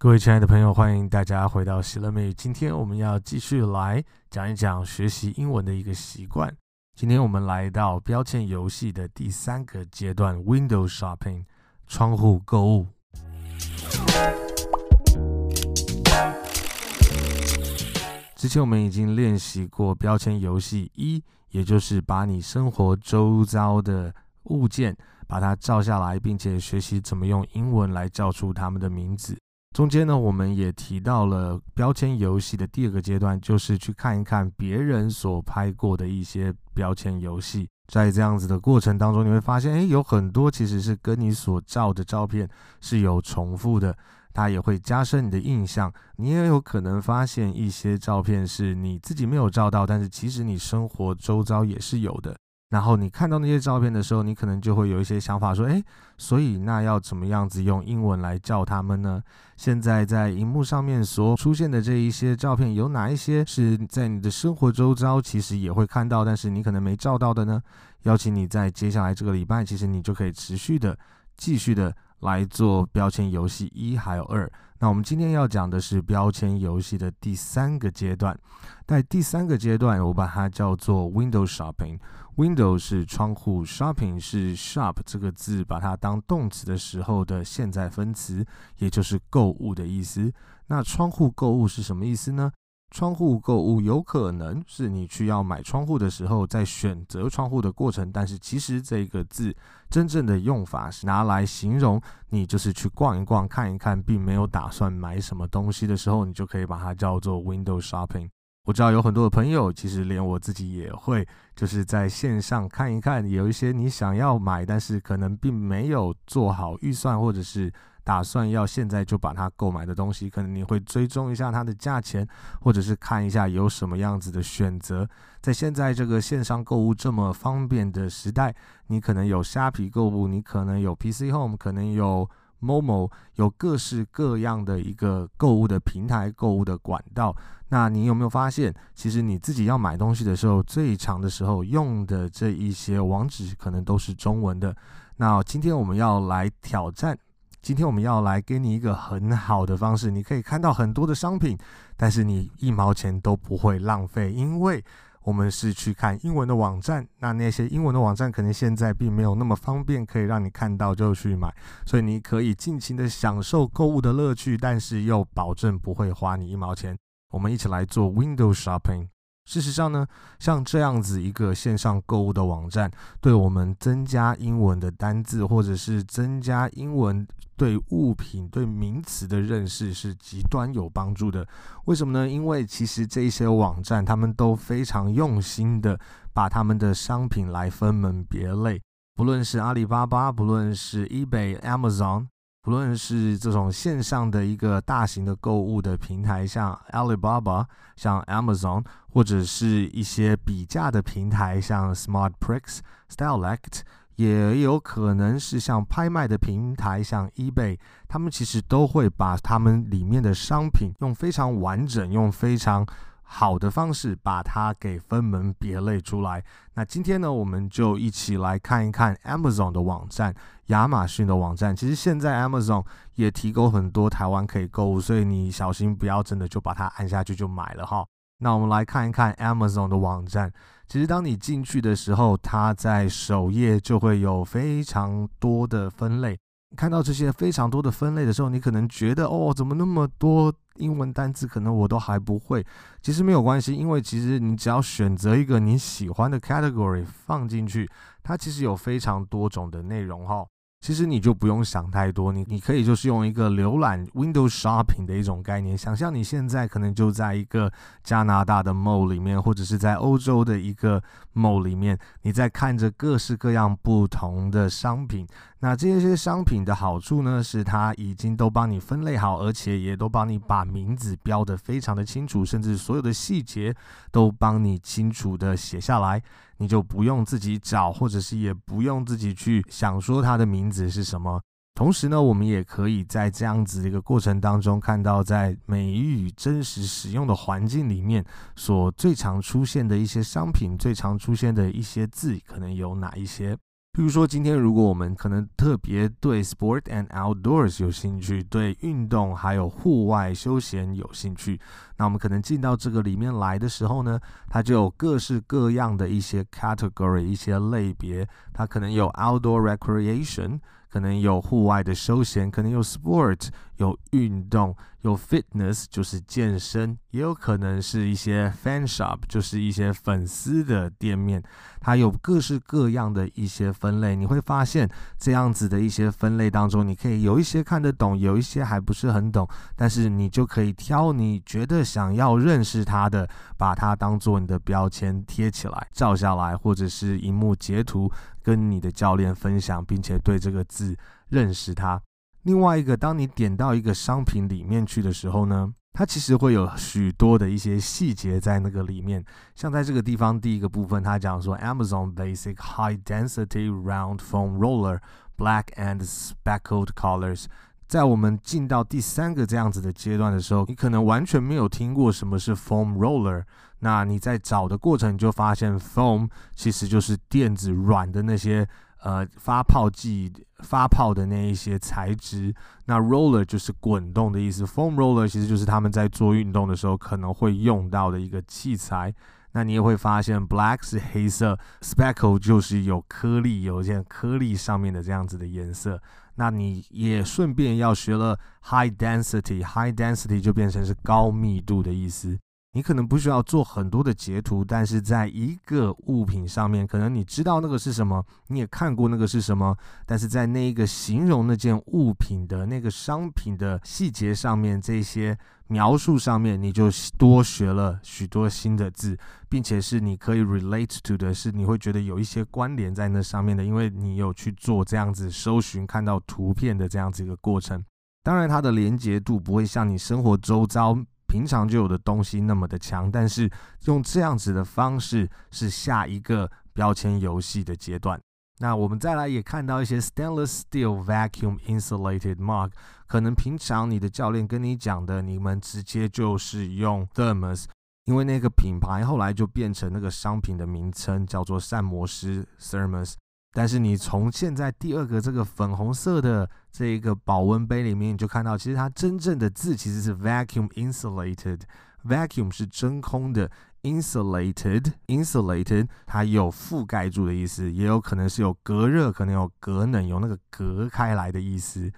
各位亲爱的朋友，欢迎大家回到喜乐美语。今天我们要继续来讲一讲学习英文的一个习惯。今天我们来到标签游戏的第三个阶段 ——Window Shopping（ 窗户购物）。之前我们已经练习过标签游戏一，也就是把你生活周遭的物件把它照下来，并且学习怎么用英文来叫出它们的名字。中间呢，我们也提到了标签游戏的第二个阶段，就是去看一看别人所拍过的一些标签游戏。在这样子的过程当中，你会发现，诶，有很多其实是跟你所照的照片是有重复的，它也会加深你的印象。你也有可能发现一些照片是你自己没有照到，但是其实你生活周遭也是有的。然后你看到那些照片的时候，你可能就会有一些想法，说：“哎，所以那要怎么样子用英文来叫他们呢？”现在在荧幕上面所出现的这一些照片，有哪一些是在你的生活周遭其实也会看到，但是你可能没照到的呢？邀请你在接下来这个礼拜，其实你就可以持续的、继续的来做标签游戏一还有二。那我们今天要讲的是标签游戏的第三个阶段，在第三个阶段，我把它叫做 Window Shopping。Window 是窗户，Shopping 是 Shop 这个字，把它当动词的时候的现在分词，也就是购物的意思。那窗户购物是什么意思呢？窗户购物有可能是你去要买窗户的时候，在选择窗户的过程，但是其实这个字真正的用法是拿来形容你就是去逛一逛、看一看，并没有打算买什么东西的时候，你就可以把它叫做 Window Shopping。我知道有很多的朋友，其实连我自己也会，就是在线上看一看，有一些你想要买，但是可能并没有做好预算，或者是打算要现在就把它购买的东西，可能你会追踪一下它的价钱，或者是看一下有什么样子的选择。在现在这个线上购物这么方便的时代，你可能有虾皮购物，你可能有 PC Home，可能有。Momo 有各式各样的一个购物的平台、购物的管道。那你有没有发现，其实你自己要买东西的时候，最长的时候用的这一些网址可能都是中文的。那今天我们要来挑战，今天我们要来给你一个很好的方式，你可以看到很多的商品，但是你一毛钱都不会浪费，因为。我们是去看英文的网站，那那些英文的网站可能现在并没有那么方便，可以让你看到就去买，所以你可以尽情的享受购物的乐趣，但是又保证不会花你一毛钱。我们一起来做 window shopping。事实上呢，像这样子一个线上购物的网站，对我们增加英文的单字，或者是增加英文对物品、对名词的认识，是极端有帮助的。为什么呢？因为其实这些网站，他们都非常用心的把他们的商品来分门别类，不论是阿里巴巴，不论是 eBay、Amazon。不论是这种线上的一个大型的购物的平台，像 Alibaba、像 Amazon，或者是一些比价的平台，像 SmartPrix、Stylelect，也有可能是像拍卖的平台，像 eBay，他们其实都会把他们里面的商品用非常完整、用非常好的方式把它给分门别类出来。那今天呢，我们就一起来看一看 Amazon 的网站，亚马逊的网站。其实现在 Amazon 也提供很多台湾可以购物，所以你小心不要真的就把它按下去就买了哈。那我们来看一看 Amazon 的网站。其实当你进去的时候，它在首页就会有非常多的分类。看到这些非常多的分类的时候，你可能觉得哦，怎么那么多？英文单词可能我都还不会，其实没有关系，因为其实你只要选择一个你喜欢的 category 放进去，它其实有非常多种的内容哈。其实你就不用想太多，你你可以就是用一个浏览 window shopping 的一种概念，想象你现在可能就在一个加拿大的 mall 里面，或者是在欧洲的一个 mall 里面，你在看着各式各样不同的商品。那这些商品的好处呢，是它已经都帮你分类好，而且也都帮你把名字标得非常的清楚，甚至所有的细节都帮你清楚的写下来，你就不用自己找，或者是也不用自己去想说它的名字是什么。同时呢，我们也可以在这样子的一个过程当中，看到在美语真实使用的环境里面，所最常出现的一些商品，最常出现的一些字，可能有哪一些。比如说，今天如果我们可能特别对 sport and outdoors 有兴趣，对运动还有户外休闲有兴趣，那我们可能进到这个里面来的时候呢，它就有各式各样的一些 category，一些类别，它可能有 outdoor recreation。可能有户外的休闲，可能有 sport，有运动，有 fitness，就是健身，也有可能是一些 fan shop，就是一些粉丝的店面，它有各式各样的一些分类。你会发现这样子的一些分类当中，你可以有一些看得懂，有一些还不是很懂，但是你就可以挑你觉得想要认识它的，把它当做你的标签贴起来，照下来，或者是荧幕截图。跟你的教练分享，并且对这个字认识它。另外一个，当你点到一个商品里面去的时候呢，它其实会有许多的一些细节在那个里面。像在这个地方，第一个部分，它讲说 Amazon Basic High Density Round Foam Roller Black and Speckled Colors。在我们进到第三个这样子的阶段的时候，你可能完全没有听过什么是 Foam Roller。那你在找的过程，你就发现 foam 其实就是垫子软的那些呃发泡剂发泡的那一些材质。那 roller 就是滚动的意思，foam roller 其实就是他们在做运动的时候可能会用到的一个器材。那你也会发现 black 是黑色，speckle 就是有颗粒，有一些颗粒上面的这样子的颜色。那你也顺便要学了 high density，high density 就变成是高密度的意思。你可能不需要做很多的截图，但是在一个物品上面，可能你知道那个是什么，你也看过那个是什么，但是在那一个形容那件物品的那个商品的细节上面，这些描述上面，你就多学了许多新的字，并且是你可以 relate to 的，是你会觉得有一些关联在那上面的，因为你有去做这样子搜寻，看到图片的这样子一个过程。当然，它的连结度不会像你生活周遭。平常就有的东西那么的强，但是用这样子的方式是下一个标签游戏的阶段。那我们再来也看到一些 stainless steel vacuum insulated mug，可能平常你的教练跟你讲的，你们直接就是用 thermos，因为那个品牌后来就变成那个商品的名称叫做膳魔师 thermos。但是你从现在第二个这个粉红色的这一个保温杯里面，你就看到其实它真正的字其实是 vacuum insulated，vacuum 是真空的，insulated insulated 它有覆盖住的意思，也有可能是有隔热，可能有隔冷，有那个隔开来的意思。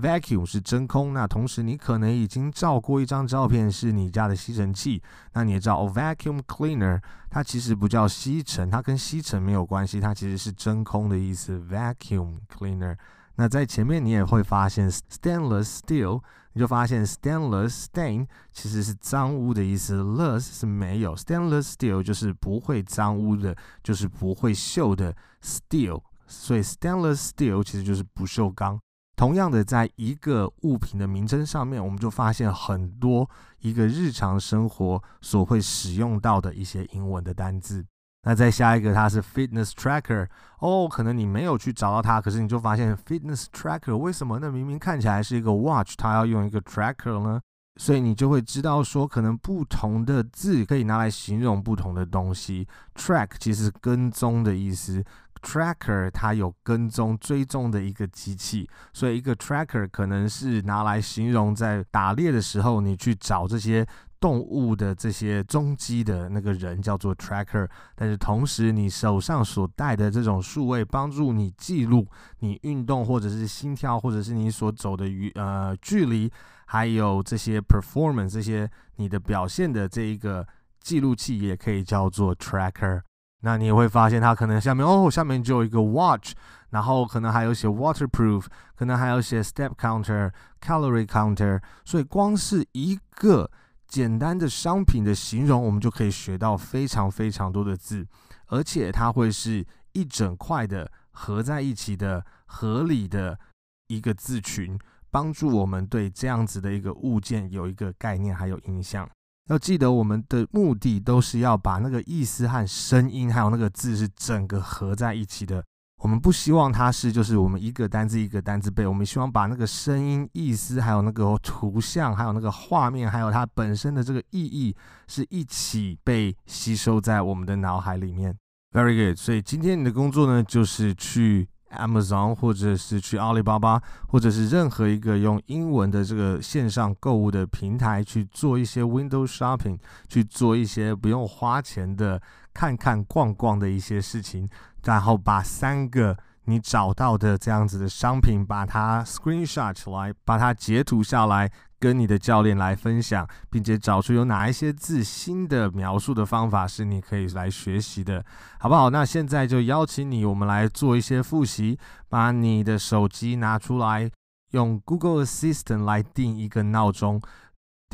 Vacuum 是真空，那同时你可能已经照过一张照片，是你家的吸尘器。那你也知道，哦，vacuum cleaner 它其实不叫吸尘，它跟吸尘没有关系，它其实是真空的意思。Vacuum cleaner。那在前面你也会发现 stainless steel，你就发现 stainless stain 其实是脏污的意思，less 是没有，stainless steel 就是不会脏污的，就是不会锈的 steel，所以 stainless steel 其实就是不锈钢。同样的，在一个物品的名称上面，我们就发现很多一个日常生活所会使用到的一些英文的单字。那再下一个，它是 fitness tracker 哦，可能你没有去找到它，可是你就发现 fitness tracker 为什么？那明明看起来是一个 watch，它要用一个 tracker 呢？所以你就会知道说，可能不同的字可以拿来形容不同的东西。track 其实跟踪的意思。Tracker 它有跟踪追踪的一个机器，所以一个 tracker 可能是拿来形容在打猎的时候，你去找这些动物的这些踪迹的那个人叫做 tracker。但是同时，你手上所带的这种数位，帮助你记录你运动或者是心跳，或者是你所走的与呃距离，还有这些 performance 这些你的表现的这一个记录器，也可以叫做 tracker。那你会发现，它可能下面哦，下面就有一个 watch，然后可能还有写 waterproof，可能还有写 step counter、calorie counter。所以光是一个简单的商品的形容，我们就可以学到非常非常多的字，而且它会是一整块的合在一起的合理的一个字群，帮助我们对这样子的一个物件有一个概念还有印象。要记得，我们的目的都是要把那个意思和声音，还有那个字是整个合在一起的。我们不希望它是就是我们一个单字一个单字背，我们希望把那个声音、意思，还有那个图像，还有那个画面，还有它本身的这个意义，是一起被吸收在我们的脑海里面。Very good。所以今天你的工作呢，就是去 Amazon 或者是去阿里巴巴，或者是任何一个用英文的这个线上购物的平台去做一些 window shopping，去做一些不用花钱的看看逛逛的一些事情，然后把三个你找到的这样子的商品，把它 screenshot 出来，把它截图下来。跟你的教练来分享，并且找出有哪一些字新的描述的方法是你可以来学习的，好不好？那现在就邀请你，我们来做一些复习。把你的手机拿出来，用 Google Assistant 来定一个闹钟。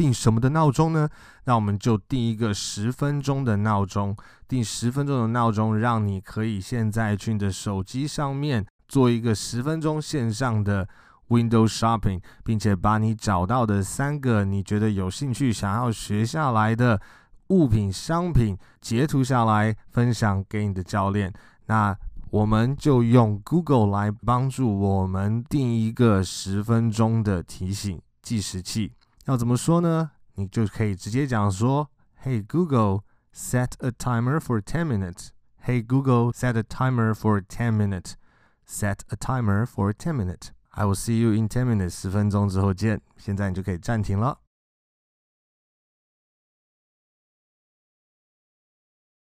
定什么的闹钟呢？那我们就定一个十分钟的闹钟。定十分钟的闹钟，让你可以现在去你的手机上面做一个十分钟线上的。Window Shopping，并且把你找到的三个你觉得有兴趣、想要学下来的物品、商品截图下来，分享给你的教练。那我们就用 Google 来帮助我们定一个十分钟的提醒计时器。要怎么说呢？你就可以直接讲说：“Hey Google, set a timer for ten minutes.” “Hey Google, set a timer for ten minutes.” “Set a timer for ten minutes.” I will see you in ten minutes。十分钟之后见。现在你就可以暂停了。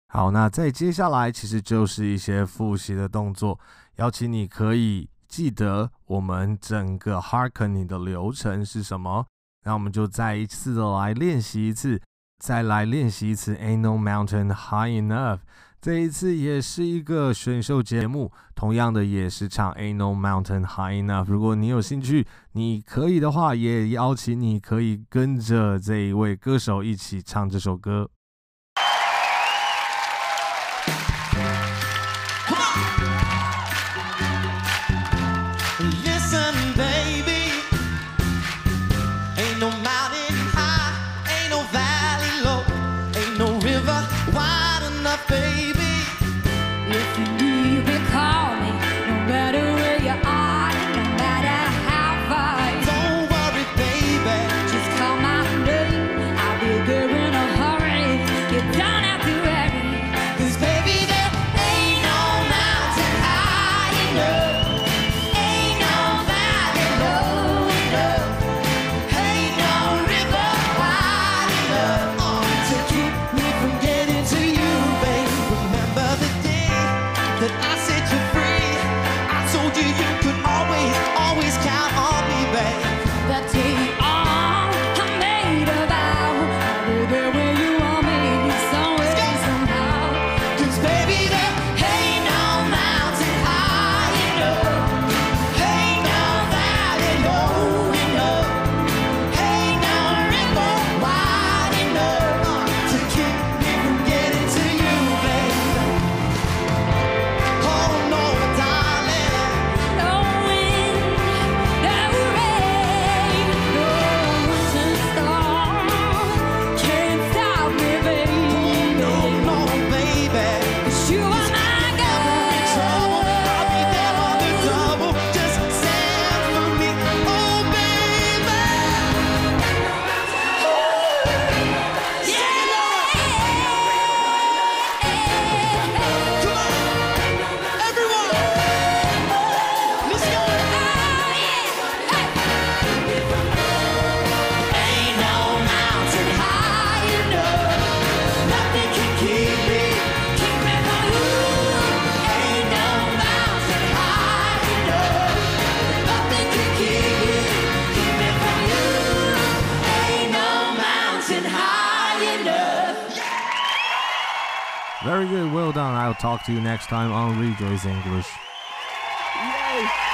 好，那再接下来其实就是一些复习的动作，邀请你可以记得我们整个 Harkening 的流程是什么。那我们就再一次的来练习一次，再来练习一次。Ain't no mountain high enough。这一次也是一个选秀节目，同样的也是唱 Ain't No Mountain High Enough。如果你有兴趣，你可以的话，也邀请你可以跟着这一位歌手一起唱这首歌。Very good, well done. I'll talk to you next time on Rejoice English. Yay.